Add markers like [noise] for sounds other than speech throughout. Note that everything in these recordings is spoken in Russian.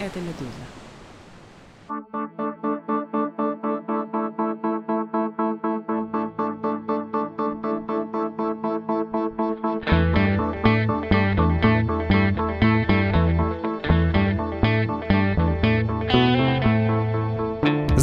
Это «Медуза».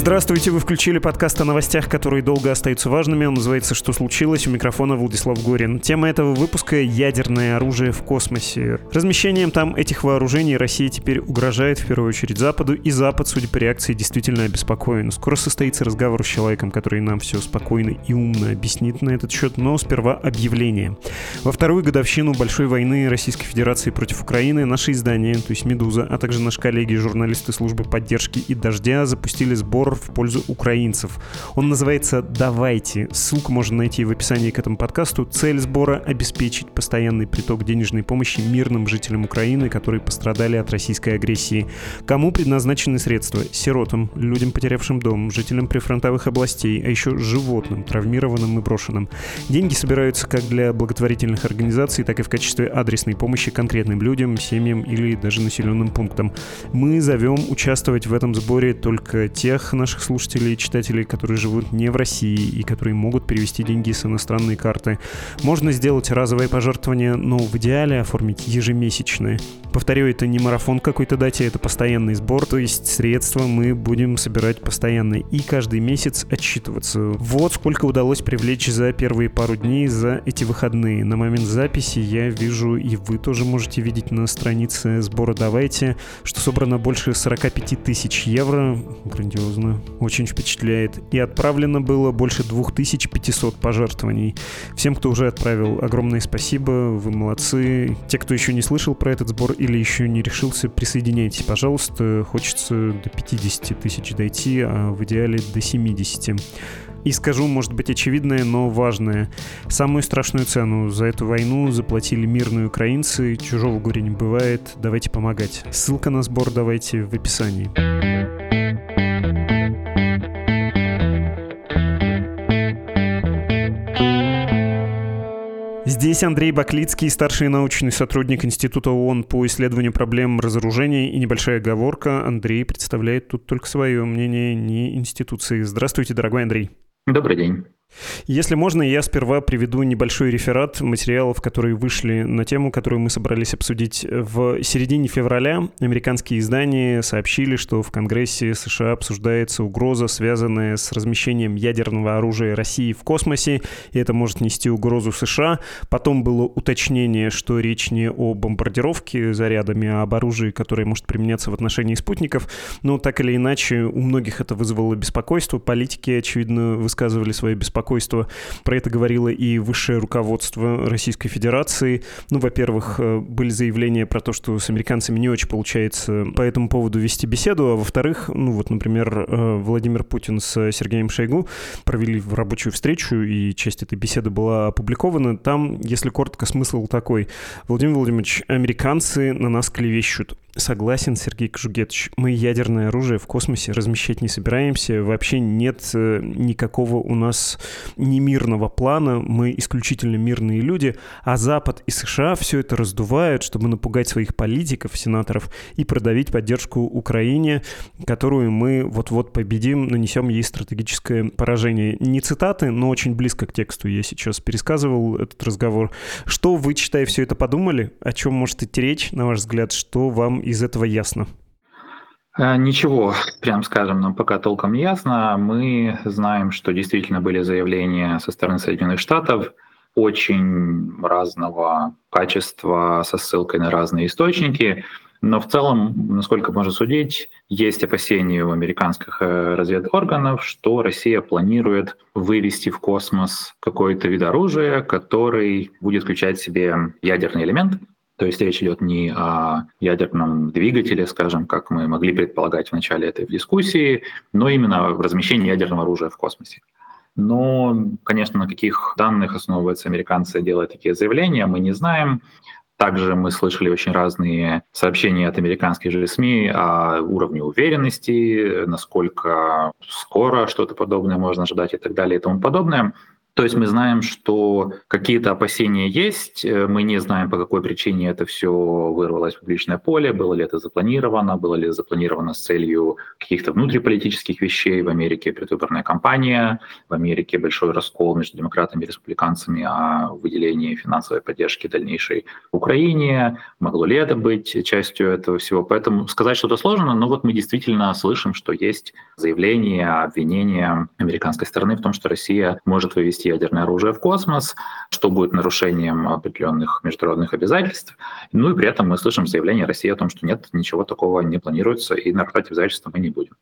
Здравствуйте, вы включили подкаст о новостях, которые долго остаются важными. Он называется «Что случилось?» У микрофона Владислав Горин. Тема этого выпуска — ядерное оружие в космосе. Размещением там этих вооружений Россия теперь угрожает в первую очередь Западу, и Запад, судя по реакции, действительно обеспокоен. Скоро состоится разговор с человеком, который нам все спокойно и умно объяснит на этот счет, но сперва объявление. Во вторую годовщину Большой войны Российской Федерации против Украины наши издания, то есть «Медуза», а также наши коллеги, журналисты службы поддержки и «Дождя» запустили сбор в пользу украинцев. Он называется «Давайте». Ссылку можно найти в описании к этому подкасту. Цель сбора — обеспечить постоянный приток денежной помощи мирным жителям Украины, которые пострадали от российской агрессии. Кому предназначены средства? Сиротам, людям, потерявшим дом, жителям прифронтовых областей, а еще животным, травмированным и брошенным. Деньги собираются как для благотворительных организаций, так и в качестве адресной помощи конкретным людям, семьям или даже населенным пунктам. Мы зовем участвовать в этом сборе только тех наших наших слушателей и читателей, которые живут не в России и которые могут перевести деньги с иностранной карты. Можно сделать разовое пожертвование, но в идеале оформить ежемесячное. Повторю, это не марафон какой-то дате, это постоянный сбор, то есть средства мы будем собирать постоянно и каждый месяц отчитываться. Вот сколько удалось привлечь за первые пару дней за эти выходные. На момент записи я вижу, и вы тоже можете видеть на странице сбора «Давайте», что собрано больше 45 тысяч евро. Грандиозно очень впечатляет. И отправлено было больше 2500 пожертвований. Всем, кто уже отправил, огромное спасибо, вы молодцы. Те, кто еще не слышал про этот сбор или еще не решился, присоединяйтесь, пожалуйста. Хочется до 50 тысяч дойти, а в идеале до 70. И скажу, может быть, очевидное, но важное. Самую страшную цену за эту войну заплатили мирные украинцы. Чужого горя не бывает. Давайте помогать. Ссылка на сбор давайте в описании. Здесь Андрей Баклицкий, старший научный сотрудник Института ООН по исследованию проблем разоружения и небольшая оговорка. Андрей представляет тут только свое мнение, не институции. Здравствуйте, дорогой Андрей. Добрый день. Если можно, я сперва приведу небольшой реферат материалов, которые вышли на тему, которую мы собрались обсудить. В середине февраля американские издания сообщили, что в Конгрессе США обсуждается угроза, связанная с размещением ядерного оружия России в космосе, и это может нести угрозу США. Потом было уточнение, что речь не о бомбардировке зарядами, а об оружии, которое может применяться в отношении спутников. Но так или иначе, у многих это вызвало беспокойство. Политики, очевидно, высказывали свое беспокойство беспокойство. Про это говорило и высшее руководство Российской Федерации. Ну, во-первых, э, были заявления про то, что с американцами не очень получается по этому поводу вести беседу, а во-вторых, ну вот, например, э, Владимир Путин с Сергеем Шойгу провели рабочую встречу, и часть этой беседы была опубликована. Там, если коротко, смысл такой. Владимир Владимирович, американцы на нас клевещут. Согласен, Сергей Кожугетович. Мы ядерное оружие в космосе размещать не собираемся. Вообще нет э, никакого у нас немирного плана. Мы исключительно мирные люди. А Запад и США все это раздувают, чтобы напугать своих политиков, сенаторов и продавить поддержку Украине, которую мы вот-вот победим, нанесем ей стратегическое поражение. Не цитаты, но очень близко к тексту я сейчас пересказывал этот разговор. Что вы, читая все это, подумали? О чем может идти речь, на ваш взгляд? Что вам из этого ясно? Э, ничего, прям скажем, нам пока толком не ясно. Мы знаем, что действительно были заявления со стороны Соединенных Штатов очень разного качества со ссылкой на разные источники. Но в целом, насколько можно судить, есть опасения у американских э, разведорганов, что Россия планирует вывести в космос какой-то вид оружия, который будет включать в себе ядерный элемент, то есть речь идет не о ядерном двигателе, скажем, как мы могли предполагать в начале этой дискуссии, но именно о размещении ядерного оружия в космосе. Но, конечно, на каких данных основываются американцы, делая такие заявления, мы не знаем. Также мы слышали очень разные сообщения от американских же СМИ о уровне уверенности, насколько скоро что-то подобное можно ожидать и так далее и тому подобное. То есть мы знаем, что какие-то опасения есть, э, мы не знаем, по какой причине это все вырвалось в публичное поле, было ли это запланировано, было ли запланировано с целью каких-то внутриполитических вещей. В Америке предвыборная кампания, в Америке большой раскол между демократами и республиканцами о выделении финансовой поддержки дальнейшей Украине. Могло ли это быть частью этого всего? Поэтому сказать что-то сложно, но вот мы действительно слышим, что есть заявление, обвинение американской стороны в том, что Россия может вывести ядерное оружие в космос, что будет нарушением определенных международных обязательств. Ну и при этом мы слышим заявление России о том, что нет, ничего такого не планируется, и нарушать обязательства мы не будем.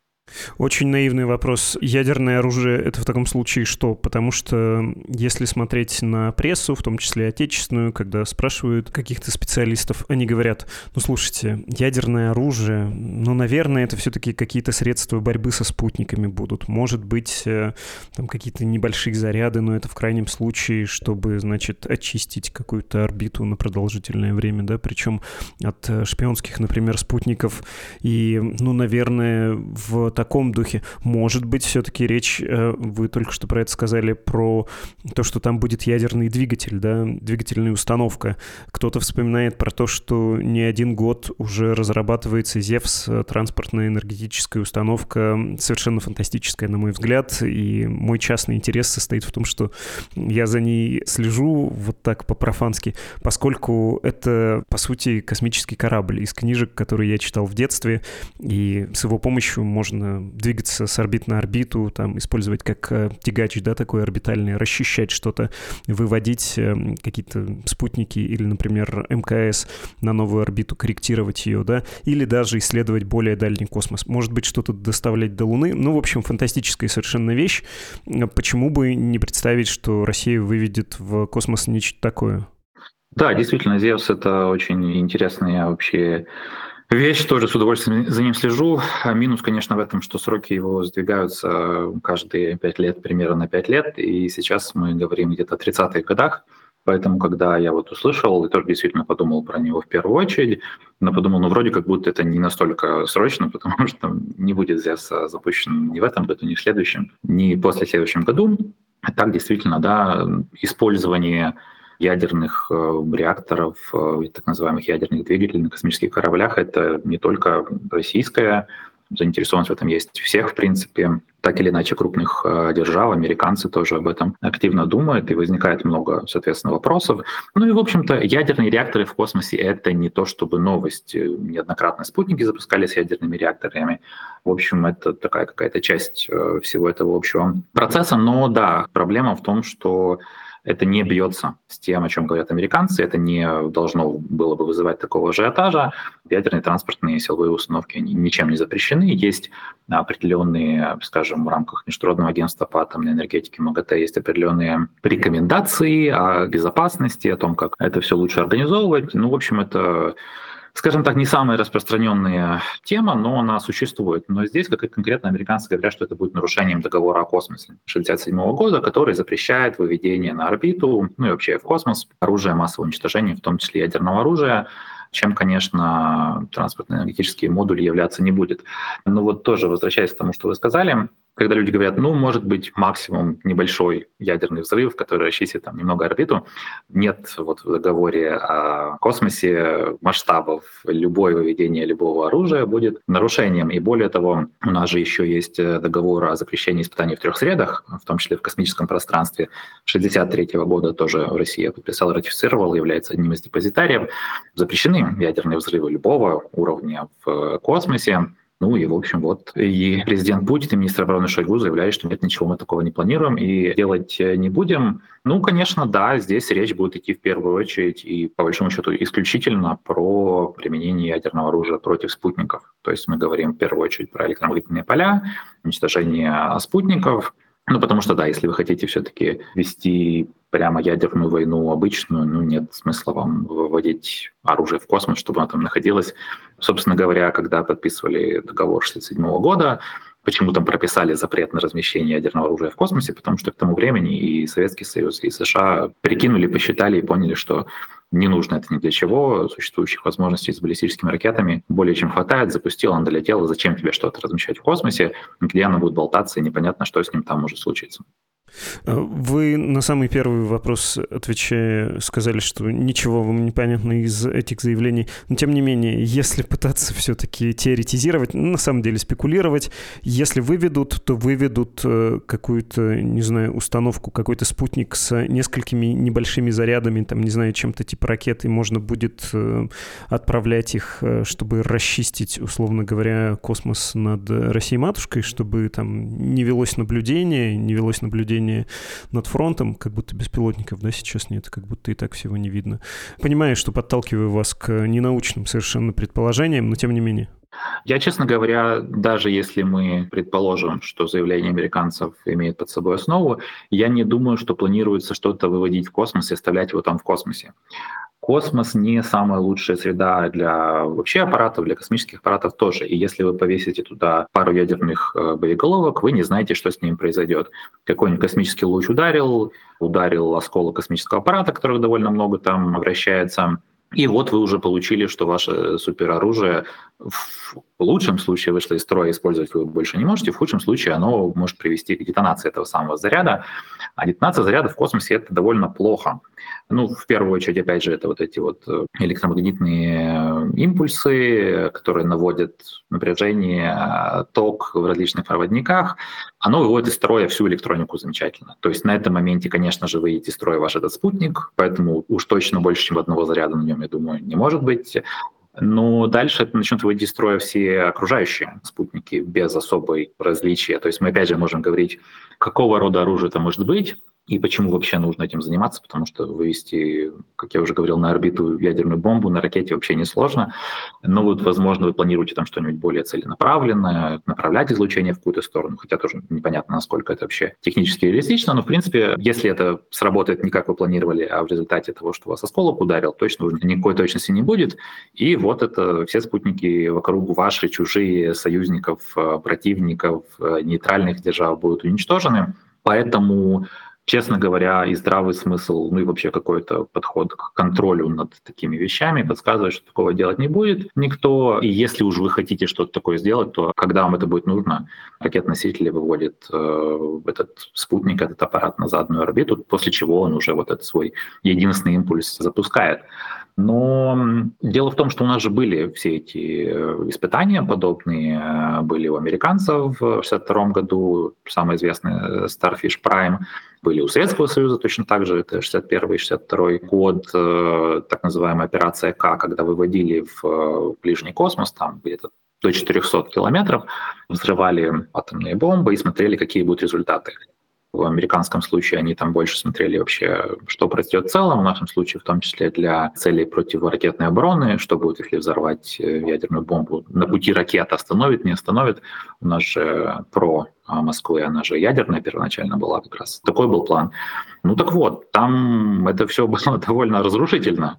Очень наивный вопрос. Ядерное оружие — это в таком случае что? Потому что если смотреть на прессу, в том числе отечественную, когда спрашивают каких-то специалистов, они говорят, ну слушайте, ядерное оружие, ну, наверное, это все-таки какие-то средства борьбы со спутниками будут. Может быть, э, там какие-то небольшие заряды, но это в крайнем случае, чтобы, значит, очистить какую-то орбиту на продолжительное время, да, причем от э, шпионских, например, спутников. И, ну, наверное, в таком духе. Может быть, все-таки речь, э, вы только что про это сказали, про то, что там будет ядерный двигатель, да, двигательная установка. Кто-то вспоминает про то, что не один год уже разрабатывается ЗЕВС, э, транспортная энергетическая установка, совершенно фантастическая, на мой взгляд, и мой частный интерес состоит в том, что я за ней слежу вот так по-профански, поскольку это, по сути, космический корабль из книжек, которые я читал в детстве, и с его помощью можно двигаться с орбит на орбиту, там, использовать как э, тягач, да, такой орбитальный, расчищать что-то, выводить э, какие-то спутники или, например, МКС на новую орбиту, корректировать ее, да, или даже исследовать более дальний космос. Может быть, что-то доставлять до Луны. Ну, в общем, фантастическая совершенно вещь. Почему бы не представить, что Россия выведет в космос нечто такое? Да, действительно, Зевс — это очень интересная вообще Вещь тоже с удовольствием за ним слежу. А минус, конечно, в этом, что сроки его сдвигаются каждые пять лет, примерно на пять лет. И сейчас мы говорим где-то о 30-х годах. Поэтому, когда я вот услышал, и тоже действительно подумал про него в первую очередь, но подумал, ну, вроде как будто это не настолько срочно, [laughs] потому что не будет ZES запущен ни в этом году, ни в следующем, ни после следующем году. Так действительно, да, использование ядерных э, реакторов, э, так называемых ядерных двигателей на космических кораблях. Это не только российская заинтересованность в этом есть всех, в принципе, так или иначе крупных э, держав, американцы тоже об этом активно думают, и возникает много, соответственно, вопросов. Ну и, в общем-то, ядерные реакторы в космосе — это не то чтобы новость. Неоднократно спутники запускались ядерными реакторами. В общем, это такая какая-то часть всего этого общего процесса. Но да, проблема в том, что это не бьется с тем, о чем говорят американцы, это не должно было бы вызывать такого ажиотажа. Ядерные транспортные силовые установки они ничем не запрещены. Есть определенные, скажем, в рамках Международного агентства по атомной энергетике МАГАТЭ есть определенные рекомендации о безопасности, о том, как это все лучше организовывать. Ну, в общем, это скажем так, не самая распространенная тема, но она существует. Но здесь, как и конкретно американцы говорят, что это будет нарушением договора о космосе 1967 года, который запрещает выведение на орбиту, ну и вообще в космос, оружия массового уничтожения, в том числе ядерного оружия, чем, конечно, транспортно-энергетический модуль являться не будет. Но вот тоже возвращаясь к тому, что вы сказали, когда люди говорят, ну, может быть, максимум небольшой ядерный взрыв, который расчистит там немного орбиту, нет вот в договоре о космосе масштабов. Любое выведение любого оружия будет нарушением. И более того, у нас же еще есть э, договор о запрещении испытаний в трех средах, в том числе в космическом пространстве. 1963 года тоже Россия подписала, ратифицировала, является одним из депозитариев. Запрещены ядерные взрывы любого уровня в космосе. Ну и, в общем, вот и президент Путин, и министр обороны Шойгу заявляют, что нет, ничего мы такого не планируем и делать э, не будем. Ну, конечно, да, здесь речь будет идти в первую очередь и, по большому счету, исключительно про применение ядерного оружия против спутников. То есть мы говорим в первую очередь про электромагнитные поля, уничтожение спутников, ну, потому что, да, если вы хотите все-таки вести прямо ядерную войну обычную, ну, нет смысла вам выводить оружие в космос, чтобы оно там находилось. Собственно говоря, когда подписывали договор 1967 года, Почему там прописали запрет на размещение ядерного оружия в космосе? Потому что к тому времени и Советский Союз, и США прикинули, посчитали и поняли, что не нужно это ни для чего. Существующих возможностей с баллистическими ракетами более чем хватает. Запустил, он долетел. Зачем тебе что-то размещать в космосе, где оно будет болтаться, и непонятно, что с ним там может случиться. А вы на самый первый вопрос, отвечая, сказали, что ничего вам не понятно из этих заявлений. Но тем не менее, если пытаться все-таки теоретизировать, ну, на самом деле спекулировать, если выведут, то выведут э, какую-то, не знаю, установку, какой-то спутник с несколькими небольшими зарядами, там, не знаю, чем-то типа ракеты, можно будет э, отправлять их, э, чтобы расчистить, условно говоря, космос над Россией-матушкой, чтобы там не велось наблюдение, не велось наблюдение наблюдение над фронтом, как будто беспилотников, да, сейчас нет, как будто и так всего не видно. Понимаю, что подталкиваю вас к ненаучным совершенно предположениям, но тем не менее. Я, честно говоря, даже если мы предположим, что заявление американцев имеет под собой основу, я не думаю, что планируется что-то выводить в космос и оставлять его там в космосе космос не самая лучшая среда для вообще аппаратов, для космических аппаратов тоже. И если вы повесите туда пару ядерных э, боеголовок, вы не знаете, что с ним произойдет. Какой-нибудь космический луч ударил, ударил осколок космического аппарата, которых довольно много там вращается, и вот вы уже получили, что ваше супероружие в лучшем случае вышло из строя, использовать вы больше не можете, в худшем случае оно может привести к детонации этого самого заряда. А детонация заряда в космосе — это довольно плохо. Ну, в первую очередь, опять же, это вот эти вот э, электромагнитные э, импульсы, которые наводят напряжение, э, ток в различных проводниках. Оно выводит из строя всю электронику замечательно. То есть на этом моменте, конечно же, выйдет из строя ваш этот спутник, поэтому уж точно больше, чем одного заряда на нем, я думаю, не может быть. Но дальше это начнут выводить из строя все окружающие спутники без особой различия. То есть мы опять же можем говорить, какого рода оружие это может быть, и почему вообще нужно этим заниматься? Потому что вывести, как я уже говорил, на орбиту ядерную бомбу на ракете вообще несложно. Но вот, возможно, вы планируете там что-нибудь более целенаправленное, направлять излучение в какую-то сторону, хотя тоже непонятно, насколько это вообще технически реалистично. Но, в принципе, если это сработает не как вы планировали, а в результате того, что вас осколок ударил, точно никакой точности не будет. И вот это все спутники вокруг ваши, чужие, союзников, противников, нейтральных держав будут уничтожены. Поэтому честно говоря, и здравый смысл, ну и вообще какой-то подход к контролю над такими вещами подсказывает, что такого делать не будет никто. И если уж вы хотите что-то такое сделать, то когда вам это будет нужно, ракет-носители выводит э, этот спутник, этот аппарат на заданную орбиту, после чего он уже вот этот свой единственный импульс запускает. Но дело в том, что у нас же были все эти э, испытания подобные, э, были у американцев в 1962 году, самый известный э, Starfish Prime, были у Советского Союза точно так же, это 61 и 62 год, так называемая операция К, когда выводили в ближний космос, там где-то до 400 километров, взрывали атомные бомбы и смотрели, какие будут результаты. В американском случае они там больше смотрели вообще, что произойдет в целом, в нашем случае в том числе для целей противоракетной обороны, что будет, если взорвать э, ядерную бомбу на пути ракеты, остановит, не остановит. У нас же про а, Москвы, она же ядерная первоначально была как раз. Такой был план. Ну так вот, там это все было [laughs] довольно разрушительно.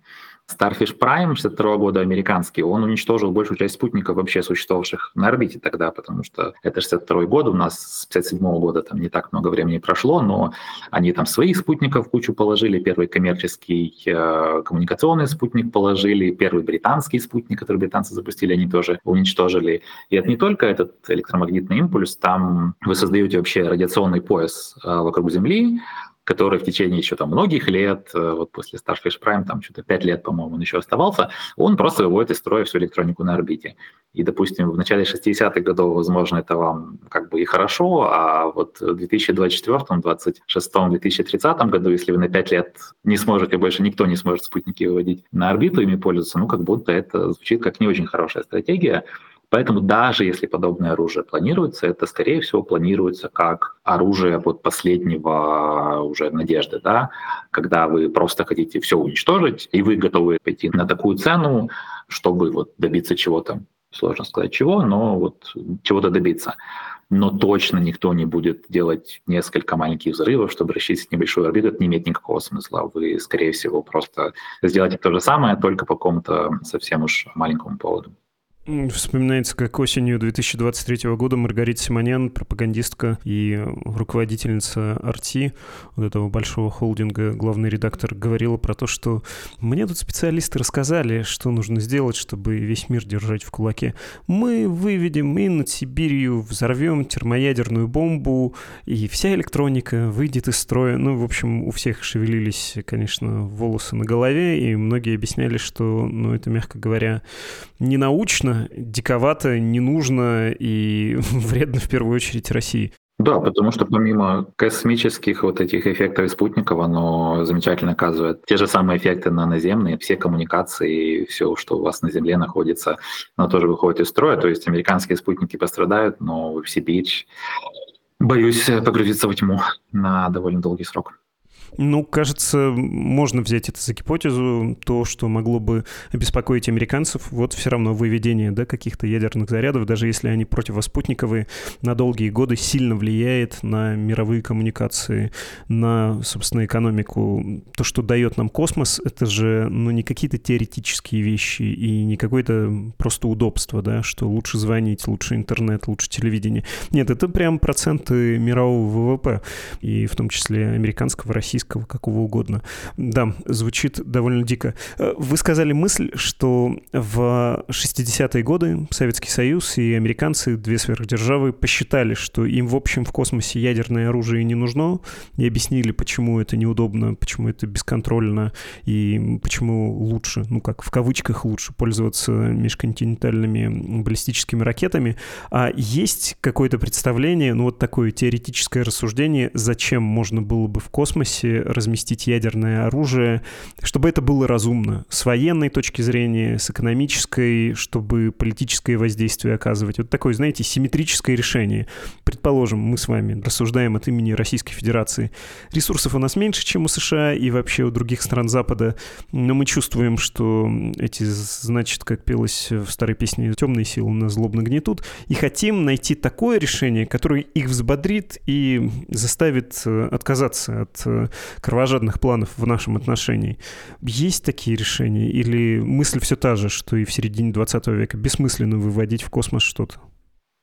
Starfish Prime 62 года американский, он уничтожил большую часть спутников вообще существовавших на орбите тогда, потому что это 62 год, у нас с 57 года там не так много времени прошло, но они там своих спутников кучу положили, первый коммерческий э, коммуникационный спутник положили, первый британский спутник, который британцы запустили, они тоже уничтожили. И это не только этот электромагнитный импульс, там вы создаете вообще радиационный пояс э, вокруг Земли, который в течение еще там многих лет, э, вот после Starfish Prime, там что-то 5 лет, по-моему, он еще оставался, он просто выводит из строя всю электронику на орбите. И, допустим, в начале 60-х годов, возможно, это вам как бы и хорошо, а вот в 2024, 2026, 2030 году, если вы на 5 лет не сможете, больше никто не сможет спутники выводить на орбиту, ими пользоваться, ну, как будто это звучит как не очень хорошая стратегия. Поэтому даже если подобное оружие планируется, это, скорее всего, планируется как оружие вот последнего уже надежды, да, когда вы просто хотите все уничтожить, и вы готовы пойти на такую цену, чтобы вот добиться чего-то, сложно сказать чего, но вот чего-то добиться. Но точно никто не будет делать несколько маленьких взрывов, чтобы расчистить небольшую орбиту. Это не имеет никакого смысла. Вы, скорее всего, просто сделаете то же самое, только по какому-то совсем уж маленькому поводу. Вспоминается, как осенью 2023 года Маргарита Симонян, пропагандистка и руководительница Арти, вот этого большого холдинга, главный редактор, говорила про то, что мне тут специалисты рассказали, что нужно сделать, чтобы весь мир держать в кулаке. Мы выведем и над Сибирью взорвем термоядерную бомбу, и вся электроника выйдет из строя. Ну, в общем, у всех шевелились, конечно, волосы на голове, и многие объясняли, что, ну, это, мягко говоря, не научно, диковато, не нужно и [laughs] вредно в первую очередь России. Да, потому что помимо космических вот этих эффектов спутников, оно замечательно оказывает те же самые эффекты на наземные, все коммуникации, все, что у вас на Земле находится, оно тоже выходит из строя. То есть американские спутники пострадают, но в Сибирь, боюсь, погрузиться во тьму на довольно долгий срок. Ну, кажется, можно взять это за гипотезу. То, что могло бы обеспокоить американцев, вот все равно выведение да, каких-то ядерных зарядов, даже если они противоспутниковые, на долгие годы сильно влияет на мировые коммуникации, на, собственно, экономику. То, что дает нам космос, это же ну, не какие-то теоретические вещи и не какое-то просто удобство, да, что лучше звонить, лучше интернет, лучше телевидение. Нет, это прям проценты мирового ВВП, и в том числе американского, российского российского, какого угодно. Да, звучит довольно дико. Э, вы сказали мысль, что в 60-е годы Советский Союз и американцы, две сверхдержавы, посчитали, что им, в общем, в космосе ядерное оружие не нужно, и объяснили, почему это неудобно, почему это бесконтрольно, и почему лучше, ну как в кавычках лучше, пользоваться межконтинентальными баллистическими ракетами. А есть какое-то представление, ну вот такое теоретическое рассуждение, зачем можно было бы в космосе возможности разместить ядерное оружие, чтобы это было разумно с военной точки зрения, с экономической, чтобы политическое воздействие оказывать. Вот такое, знаете, симметрическое решение. Предположим, мы с вами рассуждаем от имени Российской Федерации. Ресурсов у нас меньше, чем у США и вообще у других стран Запада, но мы чувствуем, что эти, значит, как пелось в старой песне «Темные силы нас злобно гнетут», и хотим найти такое решение, которое их взбодрит и заставит э, отказаться от э, кровожадных планов в нашем отношении. Есть такие решения? Или мысль все та же, что и в середине 20 века бессмысленно выводить в космос что-то?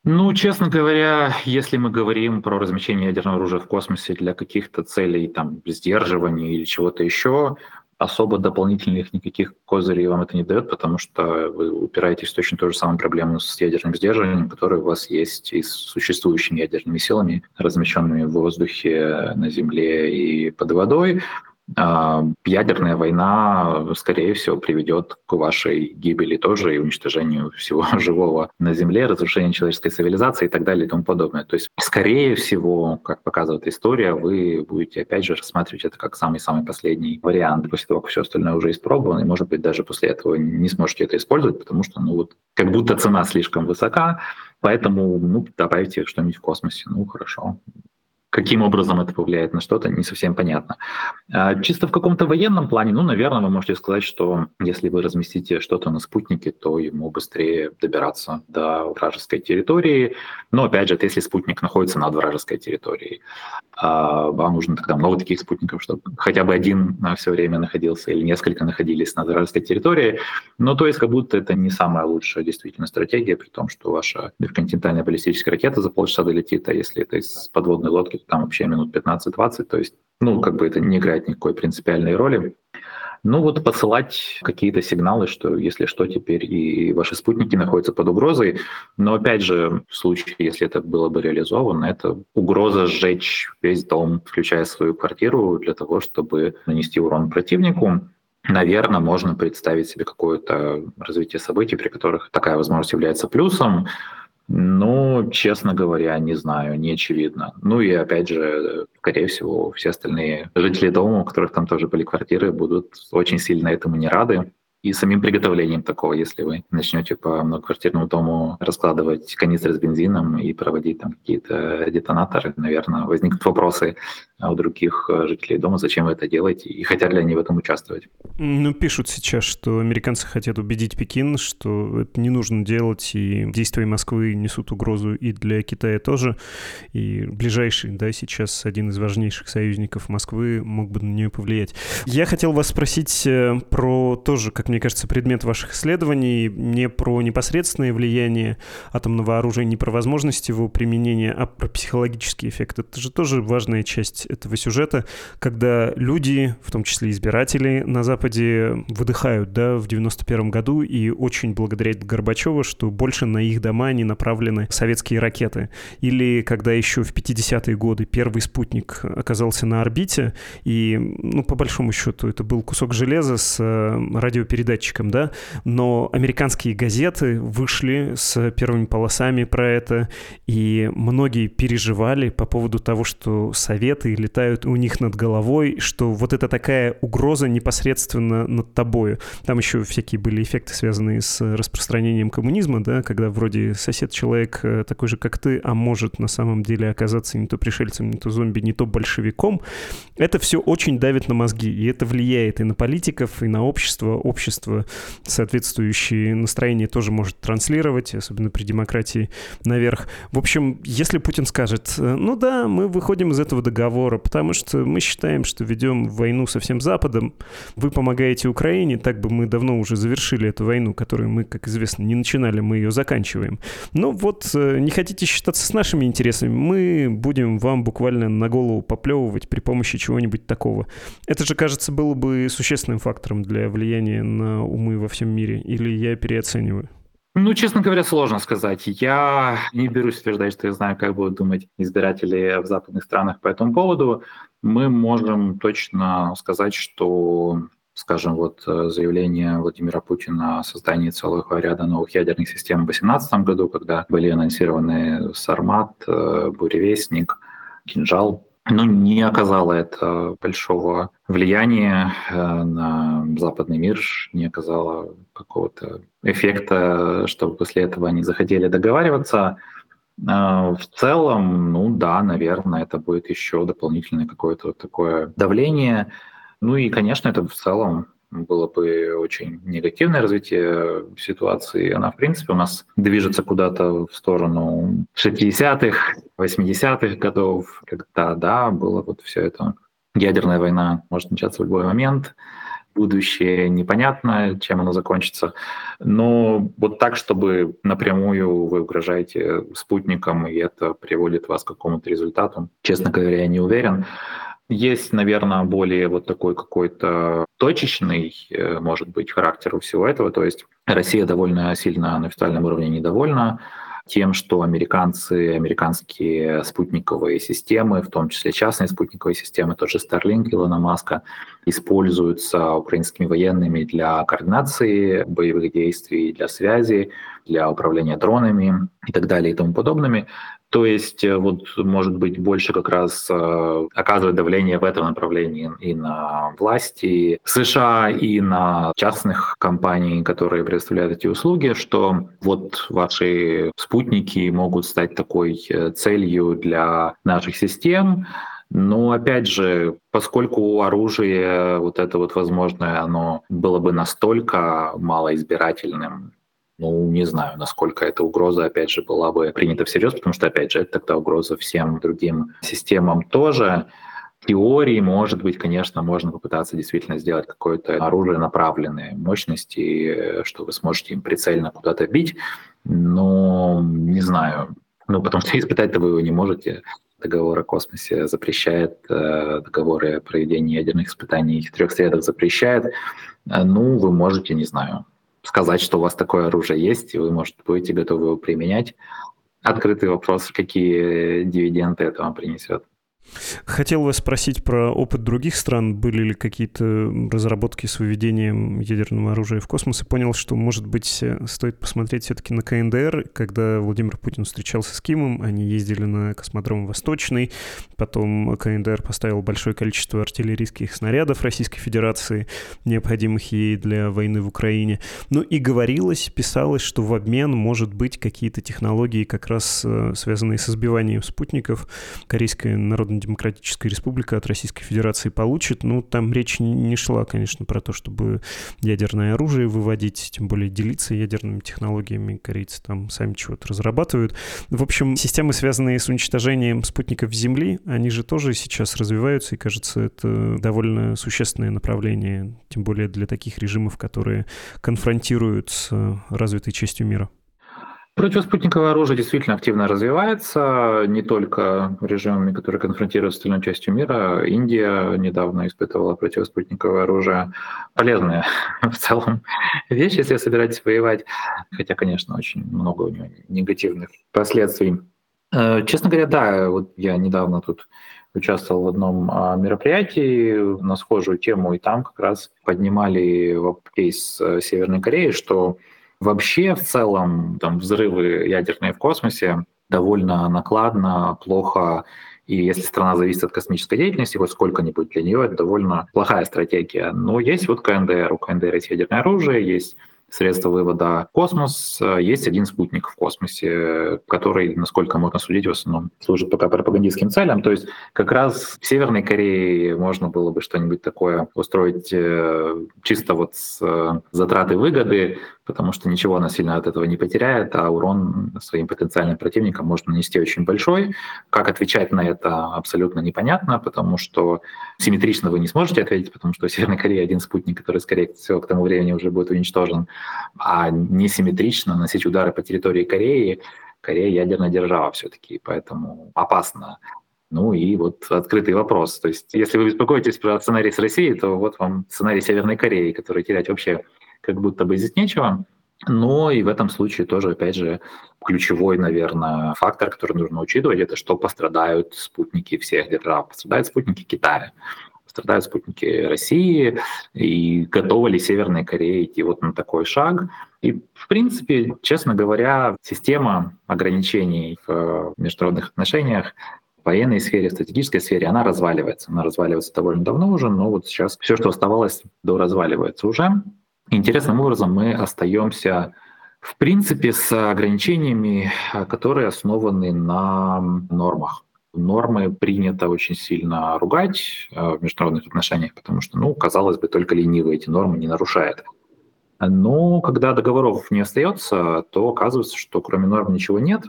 Ну, честно говоря, если мы говорим про размещение ядерного оружия в космосе для каких-то целей, там, сдерживания или чего-то еще, особо дополнительных никаких козырей вам это не дает, потому что вы упираетесь в точно ту же самую проблему с ядерным сдерживанием, которая у вас есть и с существующими ядерными силами, размещенными в воздухе, на Земле и под водой. А, ядерная война, скорее всего, приведет к вашей гибели тоже и уничтожению всего [laughs] живого на Земле, разрушению человеческой цивилизации и так далее и тому подобное. То есть, скорее всего, как показывает история, вы будете, опять же, рассматривать это как самый-самый последний вариант. После того, как все остальное уже испробовано, и, может быть, даже после этого не сможете это использовать, потому что, ну вот, как будто цена слишком высока, поэтому, ну, добавьте что-нибудь в космосе, ну, хорошо, Каким образом это повлияет на что-то, не совсем понятно. А, чисто в каком-то военном плане, ну, наверное, вы можете сказать, что если вы разместите что-то на спутнике, то ему быстрее добираться до вражеской территории. Но, опять же, это если спутник находится над вражеской территорией. А, вам нужно тогда много таких спутников, чтобы хотя бы один на все время находился или несколько находились над вражеской территории. Но то есть как будто это не самая лучшая действительно стратегия, при том, что ваша межконтинентальная баллистическая ракета за полчаса долетит, а если это из подводной лодки, там вообще минут 15-20, то есть, ну, как бы это не играет никакой принципиальной роли. Ну вот посылать какие-то сигналы, что если что, теперь и ваши спутники находятся под угрозой. Но опять же, в случае, если это было бы реализовано, это угроза сжечь весь дом, включая свою квартиру, для того, чтобы нанести урон противнику. Наверное, можно представить себе какое-то развитие событий, при которых такая возможность является плюсом. Ну, честно говоря, не знаю, не очевидно. Ну и опять же, скорее всего, все остальные жители дома, у которых там тоже были квартиры, будут очень сильно этому не рады и самим приготовлением такого, если вы начнете по многоквартирному дому раскладывать канистры с бензином и проводить там какие-то детонаторы, наверное, возникнут вопросы у других э, жителей дома, зачем вы это делаете и хотят ли они в этом участвовать. Ну, пишут сейчас, что американцы хотят убедить Пекин, что это не нужно делать, и действия Москвы несут угрозу и для Китая тоже, и ближайший, да, сейчас один из важнейших союзников Москвы мог бы на нее повлиять. Я хотел вас спросить э, про тоже, как мне мне кажется, предмет ваших исследований не про непосредственное влияние атомного оружия, не про возможность его применения, а про психологический эффект. Это же тоже важная часть этого сюжета, когда люди, в том числе избиратели на Западе, выдыхают да, в 91 году и очень благодарят Горбачева, что больше на их дома не направлены советские ракеты. Или когда еще в 50-е годы первый спутник оказался на орбите, и, ну, по большому счету, это был кусок железа с э, радиопередатчиком, да, но американские газеты вышли с первыми полосами про это, и многие переживали по поводу того, что советы летают у них над головой, что вот это такая угроза непосредственно над тобою. Там еще всякие были эффекты, связанные с распространением коммунизма, да, когда вроде сосед человек э, такой же, как ты, а может на самом деле оказаться не то пришельцем, не то зомби, не то большевиком. Это все очень давит на мозги, и это влияет и на политиков, и на общество. Общество соответствующие настроения тоже может транслировать, особенно при демократии наверх. В общем, если Путин скажет, э, ну да, мы выходим из этого договора, потому что мы считаем, что ведем войну со всем Западом, вы помогаете Украине, так бы мы давно уже завершили эту войну, которую мы, как известно, не начинали, мы ее заканчиваем. Но вот э, не хотите считаться с нашими интересами, мы будем вам буквально на голову поплевывать при помощи чего-нибудь такого. Это же, кажется, было бы существенным фактором для влияния на умы во всем мире. Или я переоцениваю? Ну, честно говоря, сложно сказать. Я не берусь утверждать, что я знаю, как будут думать избиратели в западных странах по этому поводу. Мы можем точно сказать, что скажем, вот э, заявление Владимира Путина о создании целого ряда новых ядерных систем в 2018 году, когда были анонсированы Сармат, э, Буревестник, Кинжал, но не оказало это большого влияния э, на западный мир, не оказало какого-то эффекта, чтобы после этого они захотели договариваться. В целом, ну да, наверное, это будет еще дополнительное какое-то такое давление. Ну и, конечно, это в целом было бы очень негативное развитие ситуации. Она, в принципе, у нас движется куда-то в сторону 60-х, 80-х годов, когда, да, было вот все это. Ядерная война может начаться в любой момент, будущее непонятно, чем оно закончится. Но вот так, чтобы напрямую вы угрожаете спутником, и это приводит вас к какому-то результату, честно говоря, я не уверен. Есть, наверное, более вот такой какой-то точечный, э, может быть, характер у всего этого. То есть Россия довольно сильно на официальном уровне недовольна тем, что американцы, американские спутниковые системы, в том числе частные спутниковые системы, тот же Starlink Илона Маска, используются украинскими военными для координации боевых действий, для связи, для управления дронами и так далее и тому подобными. То есть, э, вот, может быть, больше как раз э, оказывает давление в этом направлении и на власти США, и на частных компаний, которые предоставляют эти услуги, что вот ваши спутники могут стать такой э, целью для наших систем, но опять же, поскольку оружие вот это вот возможное, оно было бы настолько малоизбирательным, ну, не знаю, насколько эта угроза, опять же, была бы принята всерьез, потому что, опять же, это тогда угроза всем другим системам тоже. В теории, может быть, конечно, можно попытаться действительно сделать какое-то оружие направленной мощности, что вы сможете им прицельно куда-то бить, но не знаю. Ну, потому что [laughs] испытать-то вы его не можете. Договор о космосе запрещает, э, договоры о проведении ядерных испытаний в трех средах запрещает. Э, ну, вы можете, не знаю, сказать, что у вас такое оружие есть, и вы, может, будете готовы его применять. Открытый вопрос, какие дивиденды это вам принесет. Хотел вас спросить про опыт других стран. Были ли какие-то разработки с выведением ядерного оружия в космос? И понял, что, может быть, стоит посмотреть все-таки на КНДР. Когда Владимир Путин встречался с Кимом, они ездили на космодром Восточный. Потом КНДР поставил большое количество артиллерийских снарядов Российской Федерации, необходимых ей для войны в Украине. Ну и говорилось, писалось, что в обмен, может быть, какие-то технологии, как раз э, связанные со сбиванием спутников. Корейская народная Народно-Демократическая Республика от Российской Федерации получит. Ну, там речь не шла, конечно, про то, чтобы ядерное оружие выводить, тем более делиться ядерными технологиями. Корейцы там сами чего-то разрабатывают. В общем, системы, связанные с уничтожением спутников Земли, они же тоже сейчас развиваются, и, кажется, это довольно существенное направление, тем более для таких режимов, которые конфронтируют с развитой частью мира. Противоспутниковое оружие действительно активно развивается, не только режимами, которые конфронтируют с остальной частью мира. Индия недавно испытывала противоспутниковое оружие. Полезная [laughs] в целом вещь, если собираетесь воевать, хотя, конечно, очень много у него негативных последствий. Э, честно говоря, да, вот я недавно тут участвовал в одном а, мероприятии на схожую тему, и там как раз поднимали кейс э, Северной Кореи, что Вообще, в целом, там, взрывы ядерные в космосе довольно накладно, плохо и если страна зависит от космической деятельности, хоть сколько-нибудь для нее, это довольно плохая стратегия. Но есть вот КНДР, у КНДР есть ядерное оружие, есть средства вывода в космос. Есть один спутник в космосе, который, насколько можно судить, в основном служит пока пропагандистским целям. То есть как раз в Северной Корее можно было бы что-нибудь такое устроить э, чисто вот с э, затраты выгоды, потому что ничего она сильно от этого не потеряет, а урон своим потенциальным противникам может нанести очень большой. Как отвечать на это абсолютно непонятно, потому что симметрично вы не сможете ответить, потому что у Северной Кореи один спутник, который, скорее всего, к тому времени уже будет уничтожен, а несимметрично наносить удары по территории Кореи. Корея ядерная держава все-таки, поэтому опасно. Ну и вот открытый вопрос. То есть, если вы беспокоитесь про сценарий с Россией, то вот вам сценарий Северной Кореи, который терять вообще как будто бы здесь нечего. Но и в этом случае тоже, опять же, ключевой, наверное, фактор, который нужно учитывать, это что пострадают спутники всех держав. Пострадают спутники Китая, пострадают спутники России, и готова ли Северная Корея идти вот на такой шаг. И, в принципе, честно говоря, система ограничений в международных отношениях военной сфере, в стратегической сфере, она разваливается. Она разваливается довольно давно уже, но вот сейчас все, что оставалось, до разваливается уже. Интересным образом мы остаемся в принципе с ограничениями, которые основаны на нормах. Нормы принято очень сильно ругать э, в международных отношениях, потому что, ну, казалось бы, только ленивый эти нормы не нарушает. Но когда договоров не остается, то оказывается, что кроме норм ничего нет.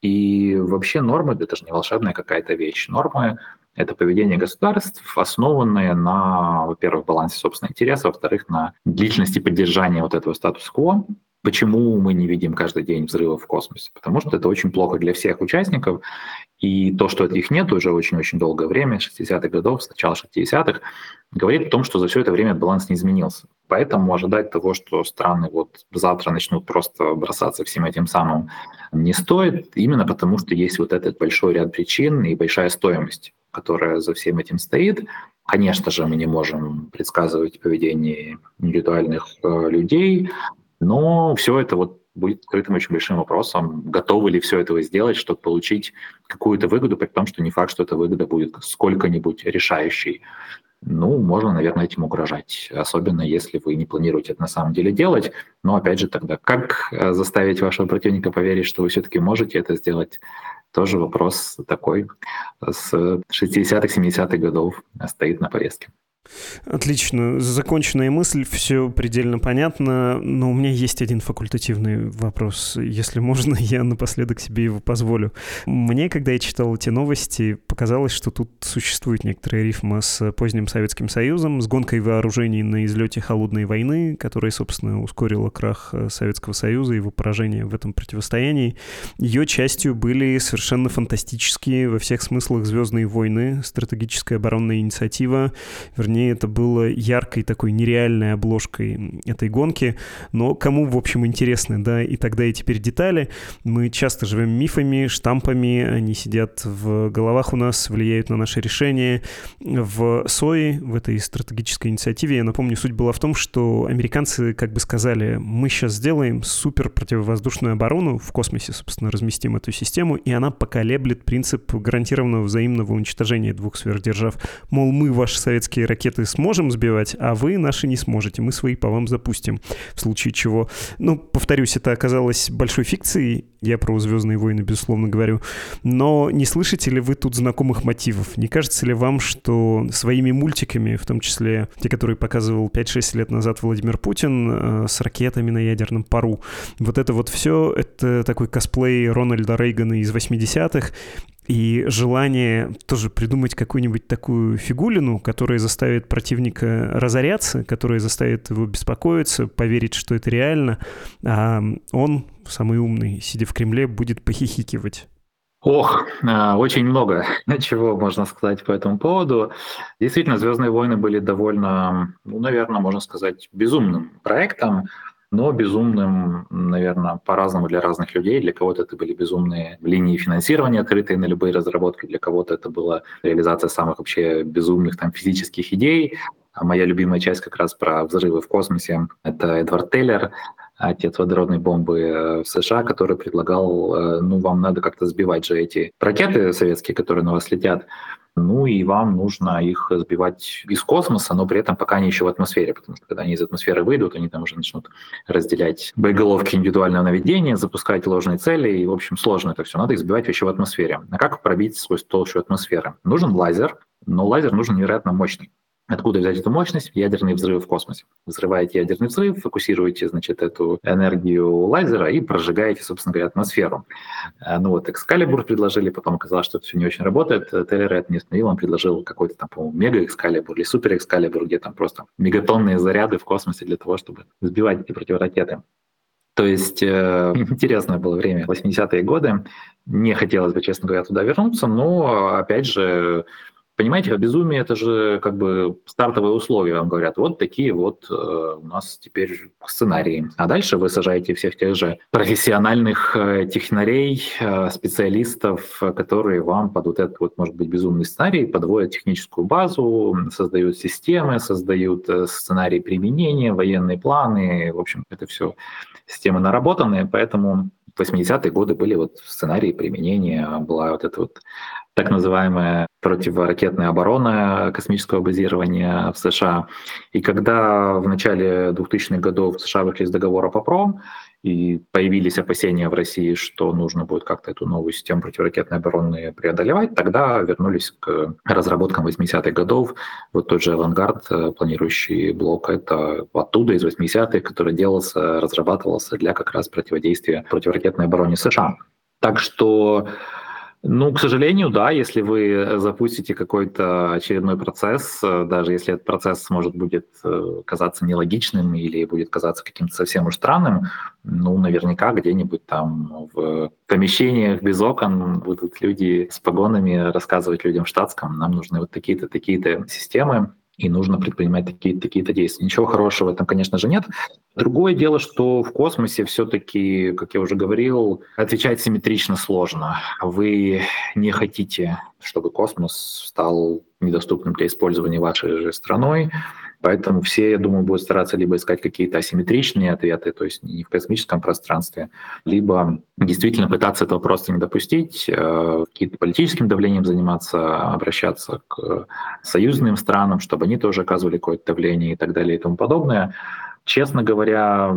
И вообще нормы — это же не волшебная какая-то вещь. Нормы это поведение государств, основанное на, во-первых, балансе собственных интересов, во-вторых, на длительности поддержания вот этого статус-кво. Почему мы не видим каждый день взрывов в космосе? Потому что это очень плохо для всех участников, и то, что их нет уже очень-очень долгое время, 60-х годов, с начала 60-х, говорит о том, что за все это время баланс не изменился. Поэтому ожидать того, что страны вот завтра начнут просто бросаться всем этим самым, не стоит, именно потому что есть вот этот большой ряд причин и большая стоимость которая за всем этим стоит. Конечно же, мы не можем предсказывать поведение индивидуальных э, людей, но все это вот будет открытым очень большим вопросом, готовы ли все это сделать, чтобы получить какую-то выгоду, при том, что не факт, что эта выгода будет сколько-нибудь решающей. Ну, можно, наверное, этим угрожать, особенно если вы не планируете это на самом деле делать. Но, опять же, тогда как э, заставить вашего противника поверить, что вы все-таки можете это сделать, тоже вопрос такой с 60-х, 70-х годов стоит на повестке. Отлично. Законченная мысль, все предельно понятно, но у меня есть один факультативный вопрос. Если можно, [laughs] я напоследок себе его позволю. Мне, когда я читал эти новости, показалось, что тут существует некоторая рифма с поздним Советским Союзом, с гонкой вооружений на излете Холодной войны, которая, собственно, ускорила крах э, Советского Союза и его поражение в этом противостоянии. Ее частью были совершенно фантастические во всех смыслах «Звездные войны», стратегическая оборонная инициатива, вернее, мне это было яркой такой нереальной обложкой этой гонки, но кому, в общем, интересны, да, и тогда и теперь детали. Мы часто живем мифами, штампами, они сидят в головах у нас, влияют на наши решения. В СОИ, в этой стратегической инициативе, я напомню, суть была в том, что американцы как бы сказали, мы сейчас сделаем супер противовоздушную оборону в космосе, собственно, разместим эту систему, и она поколеблет принцип гарантированного взаимного уничтожения двух сверхдержав. Мол, мы ваши советские ракеты ракеты сможем сбивать, а вы наши не сможете. Мы свои по вам запустим. В случае чего... Ну, повторюсь, это оказалось большой фикцией. Я про «Звездные войны», безусловно, говорю. Но не слышите ли вы тут знакомых мотивов? Не кажется ли вам, что своими мультиками, в том числе те, которые показывал 5-6 лет назад Владимир Путин э, с ракетами на ядерном пару, вот это вот все, это такой косплей Рональда Рейгана из 80-х, и желание тоже придумать какую-нибудь такую фигулину, которая заставит противника разоряться, которая заставит его беспокоиться, поверить, что это реально, а он, самый умный, сидя в Кремле, будет похихикивать. Ох, а, очень много [laughs] чего можно сказать по этому поводу. Действительно, «Звездные войны» были довольно, ну, наверное, можно сказать, безумным проектом но безумным, наверное, по-разному для разных людей. Для кого-то это были безумные линии финансирования, открытые на любые разработки, для кого-то это была реализация самых вообще безумных там физических идей. А моя любимая часть как раз про взрывы в космосе — это Эдвард Тейлер, отец водородной бомбы э, в США, который предлагал, э, ну, вам надо как-то сбивать же эти ракеты советские, которые на вас летят, ну и вам нужно их сбивать из космоса, но при этом пока они еще в атмосфере, потому что когда они из атмосферы выйдут, они там уже начнут разделять боеголовки индивидуального наведения, запускать ложные цели, и, в общем, сложно это все. Надо их сбивать еще в атмосфере. А как пробить сквозь толщу атмосферы? Нужен лазер, но лазер нужен невероятно мощный. Откуда взять эту мощность? Ядерный взрыв в космосе. Взрываете ядерный взрыв, фокусируете, значит, эту энергию лазера и прожигаете, собственно говоря, атмосферу. Э, ну вот, Экскалибур предложили, потом оказалось, что это все не очень работает. Тейлор это не остановил, он предложил какой-то там, по-моему, мега-экскалибур или супер-экскалибур, где там просто мегатонные заряды в космосе для того, чтобы сбивать эти противоракеты. То есть э, [laughs] интересное было время, 80-е годы. Не хотелось бы, честно говоря, туда вернуться, но, опять же, Понимаете, безумие – это же как бы стартовые условия. Вам говорят, вот такие вот э, у нас теперь сценарии. А дальше вы сажаете всех тех же профессиональных э, технарей, э, специалистов, которые вам под вот этот вот, может быть, безумный сценарий подводят техническую базу, создают системы, создают э, сценарии применения, военные планы. В общем, это все системы наработанные, поэтому в 80-е годы были вот сценарии применения, была вот эта вот так называемая противоракетная оборона космического базирования в США. И когда в начале 2000-х годов в США вышли из договора по ПРОМ, и появились опасения в России, что нужно будет как-то эту новую систему противоракетной обороны преодолевать, тогда вернулись к разработкам 80-х годов. Вот тот же «Авангард», э, планирующий блок, это оттуда, из 80-х, который делался, разрабатывался для как раз противодействия противоракетной обороне США. Так что ну, к сожалению, да, если вы запустите какой-то очередной процесс, э, даже если этот процесс может будет э, казаться нелогичным или будет казаться каким-то совсем уж странным, ну, наверняка где-нибудь там в помещениях без окон будут люди с погонами рассказывать людям в штатском, нам нужны вот такие-то, такие-то системы, и нужно предпринимать такие-то такие действия. Ничего хорошего этом, конечно же, нет. Другое дело, что в космосе все-таки, как я уже говорил, отвечать симметрично сложно. Вы не хотите, чтобы космос стал недоступным для использования вашей же страной. Поэтому все, я думаю, будут стараться либо искать какие-то асимметричные ответы, то есть не в космическом пространстве, либо действительно пытаться этого просто не допустить, э, каким-то политическим давлением заниматься, обращаться к союзным странам, чтобы они тоже оказывали какое-то давление и так далее и тому подобное. Честно говоря,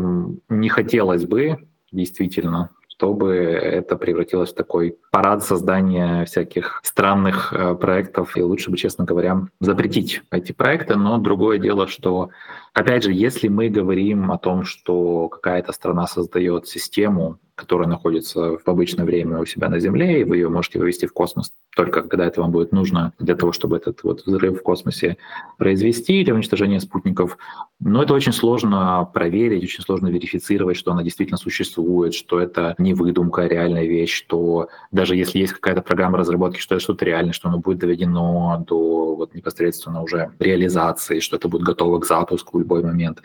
не хотелось бы действительно чтобы это превратилось в такой парад создания всяких странных э, проектов. И лучше бы, честно говоря, запретить эти проекты. Но другое дело, что, опять же, если мы говорим о том, что какая-то страна создает систему, которая находится в обычное время у себя на Земле, и вы ее можете вывести в космос только когда это вам будет нужно для того, чтобы этот вот взрыв в космосе произвести или уничтожение спутников. Но это очень сложно проверить, очень сложно верифицировать, что она действительно существует, что это не выдумка, а реальная вещь, что даже если есть какая-то программа разработки, что это что-то реальное, что оно будет доведено до вот непосредственно уже реализации, что это будет готово к запуску любой момент.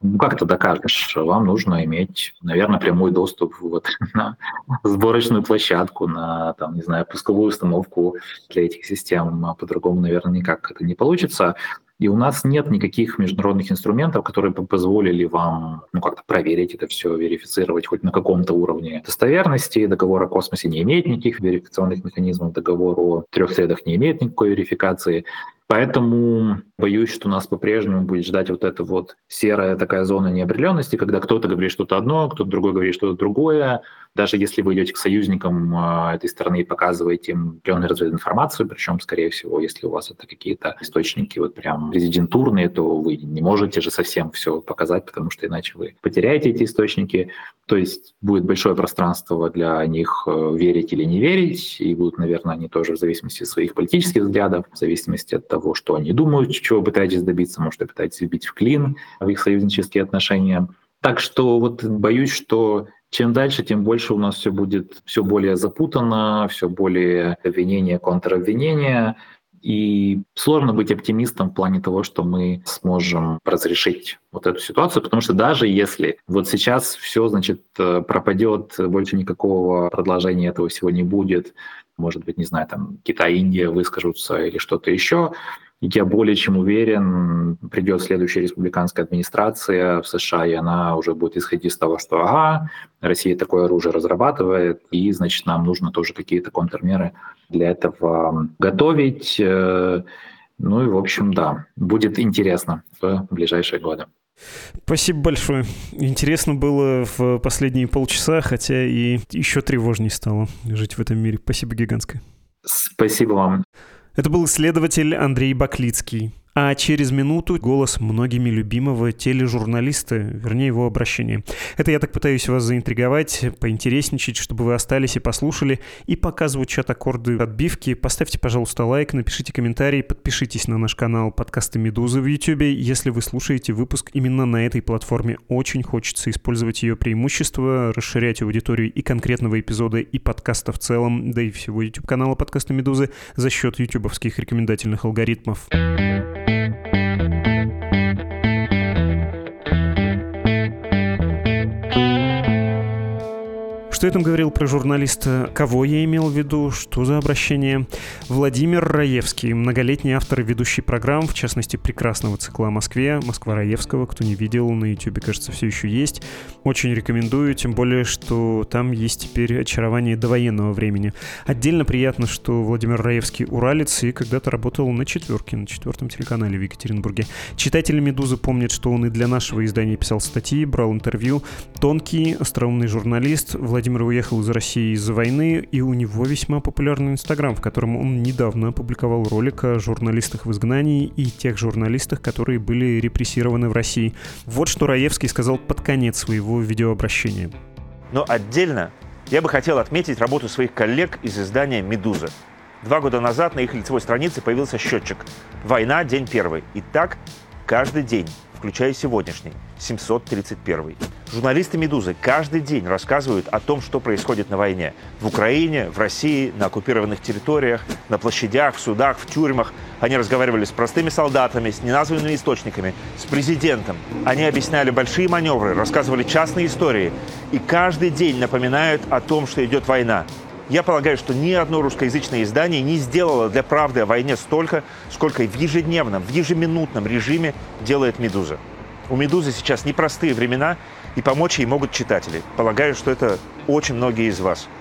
Ну, как это докажешь? Вам нужно иметь, наверное, прямой доступ вот [laughs] на сборочную площадку, на, там, не знаю, пусковую установку для этих систем. А по-другому, наверное, никак это не получится. И у нас нет никаких международных инструментов, которые бы позволили вам ну, как-то проверить это все, верифицировать хоть на каком-то уровне достоверности. Договор о космосе не имеет никаких верификационных механизмов, договор о трех средах не имеет никакой верификации. Поэтому боюсь, что нас по-прежнему будет ждать вот эта вот серая такая зона неопределенности, когда кто-то говорит что-то одно, кто-то другой говорит что-то другое, даже если вы идете к союзникам э, этой страны и показываете им определенную развединформацию, причем, скорее всего, если у вас это какие-то источники вот прям резидентурные, то вы не можете же совсем все показать, потому что иначе вы потеряете эти источники. То есть будет большое пространство для них э, верить или не верить, и будут, наверное, они тоже в зависимости от своих политических взглядов, в зависимости от того, что они думают, чего пытаетесь добиться, может, вы пытаетесь вбить в клин в их союзнические отношения. Так что вот боюсь, что чем дальше, тем больше у нас все будет все более запутано, все более обвинения, контробвинения. И сложно быть оптимистом в плане того, что мы сможем разрешить вот эту ситуацию, потому что даже если вот сейчас все, значит, э, пропадет, больше никакого продолжения этого всего не будет, может быть, не знаю, там Китай, Индия выскажутся или что-то еще, я более чем уверен, придет следующая республиканская администрация в США, и она уже будет исходить из того, что ага, Россия такое оружие разрабатывает, и, значит, нам нужно тоже какие-то контрмеры для этого готовить. Э, ну и, в общем, да, будет интересно в ближайшие годы. Спасибо большое. Интересно было в последние полчаса, хотя и еще тревожнее стало жить в этом мире. Спасибо гигантское. Спасибо вам. Это был исследователь Андрей Баклицкий. А через минуту голос многими любимого тележурналиста, вернее его обращение. Это я так пытаюсь вас заинтриговать, поинтересничать, чтобы вы остались и послушали. И пока звучат аккорды отбивки, поставьте, пожалуйста, лайк, напишите комментарий, подпишитесь на наш канал подкасты «Медузы» в YouTube. Если вы слушаете выпуск именно на этой платформе, очень хочется использовать ее преимущества, расширять аудиторию и конкретного эпизода, и подкаста в целом, да и всего YouTube-канала подкаста «Медузы» за счет ютубовских рекомендательных алгоритмов. Что я там говорил про журналиста? Кого я имел в виду? Что за обращение? Владимир Раевский, многолетний автор и ведущий программ, в частности, прекрасного цикла о Москве, Москва Раевского, кто не видел, на YouTube, кажется, все еще есть. Очень рекомендую, тем более, что там есть теперь очарование довоенного времени. Отдельно приятно, что Владимир Раевский уралец и когда-то работал на четверке, на четвертом телеканале в Екатеринбурге. Читатели «Медузы» помнят, что он и для нашего издания писал статьи, брал интервью. Тонкий, остроумный журналист Владимир Владимир уехал из России из-за войны, и у него весьма популярный Инстаграм, в котором он недавно опубликовал ролик о журналистах в изгнании и тех журналистах, которые были репрессированы в России. Вот что Раевский сказал под конец своего видеообращения. Но отдельно я бы хотел отметить работу своих коллег из издания «Медуза». Два года назад на их лицевой странице появился счетчик «Война. День первый». И так каждый день включая сегодняшний, 731. Журналисты «Медузы» каждый день рассказывают о том, что происходит на войне. В Украине, в России, на оккупированных территориях, на площадях, в судах, в тюрьмах. Они разговаривали с простыми солдатами, с неназванными источниками, с президентом. Они объясняли большие маневры, рассказывали частные истории. И каждый день напоминают о том, что идет война. Я полагаю, что ни одно русскоязычное издание не сделало для правды о войне столько, сколько в ежедневном, в ежеминутном режиме делает «Медуза». У «Медузы» сейчас непростые времена, и помочь ей могут читатели. Полагаю, что это очень многие из вас –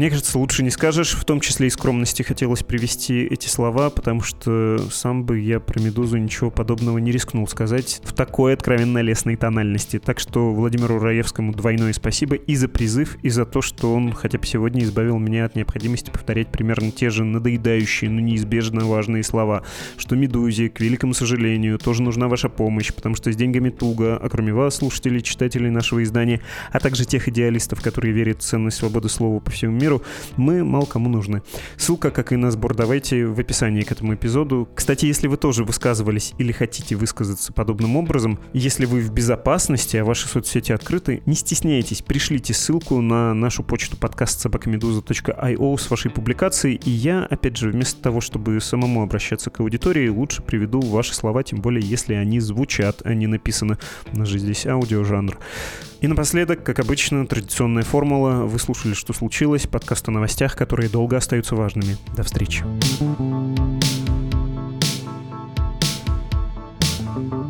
мне кажется, лучше не скажешь. В том числе и скромности хотелось привести эти слова, потому что сам бы я про «Медузу» ничего подобного не рискнул сказать в такой откровенно лесной тональности. Так что Владимиру Раевскому двойное спасибо и за призыв, и за то, что он хотя бы сегодня избавил меня от необходимости повторять примерно те же надоедающие, но неизбежно важные слова, что «Медузе», к великому сожалению, тоже нужна ваша помощь, потому что с деньгами туго, а кроме вас, слушателей, читателей нашего издания, а также тех идеалистов, которые верят в ценность свободы слова по всему миру, мы мало кому нужны. Ссылка, как и на сбор «Давайте» в описании к этому эпизоду. Кстати, если вы тоже высказывались или хотите высказаться подобным образом, если вы в безопасности, а ваши соцсети открыты, не стесняйтесь, пришлите ссылку на нашу почту подкаст собакамедуза.io с вашей публикацией, и я, опять же, вместо того, чтобы самому обращаться к аудитории, лучше приведу ваши слова, тем более, если они звучат, а не написаны. У нас же здесь аудиожанр. И напоследок, как обычно, традиционная формула. Вы слушали, что случилось, подкаст о новостях, которые долго остаются важными. До встречи. thank you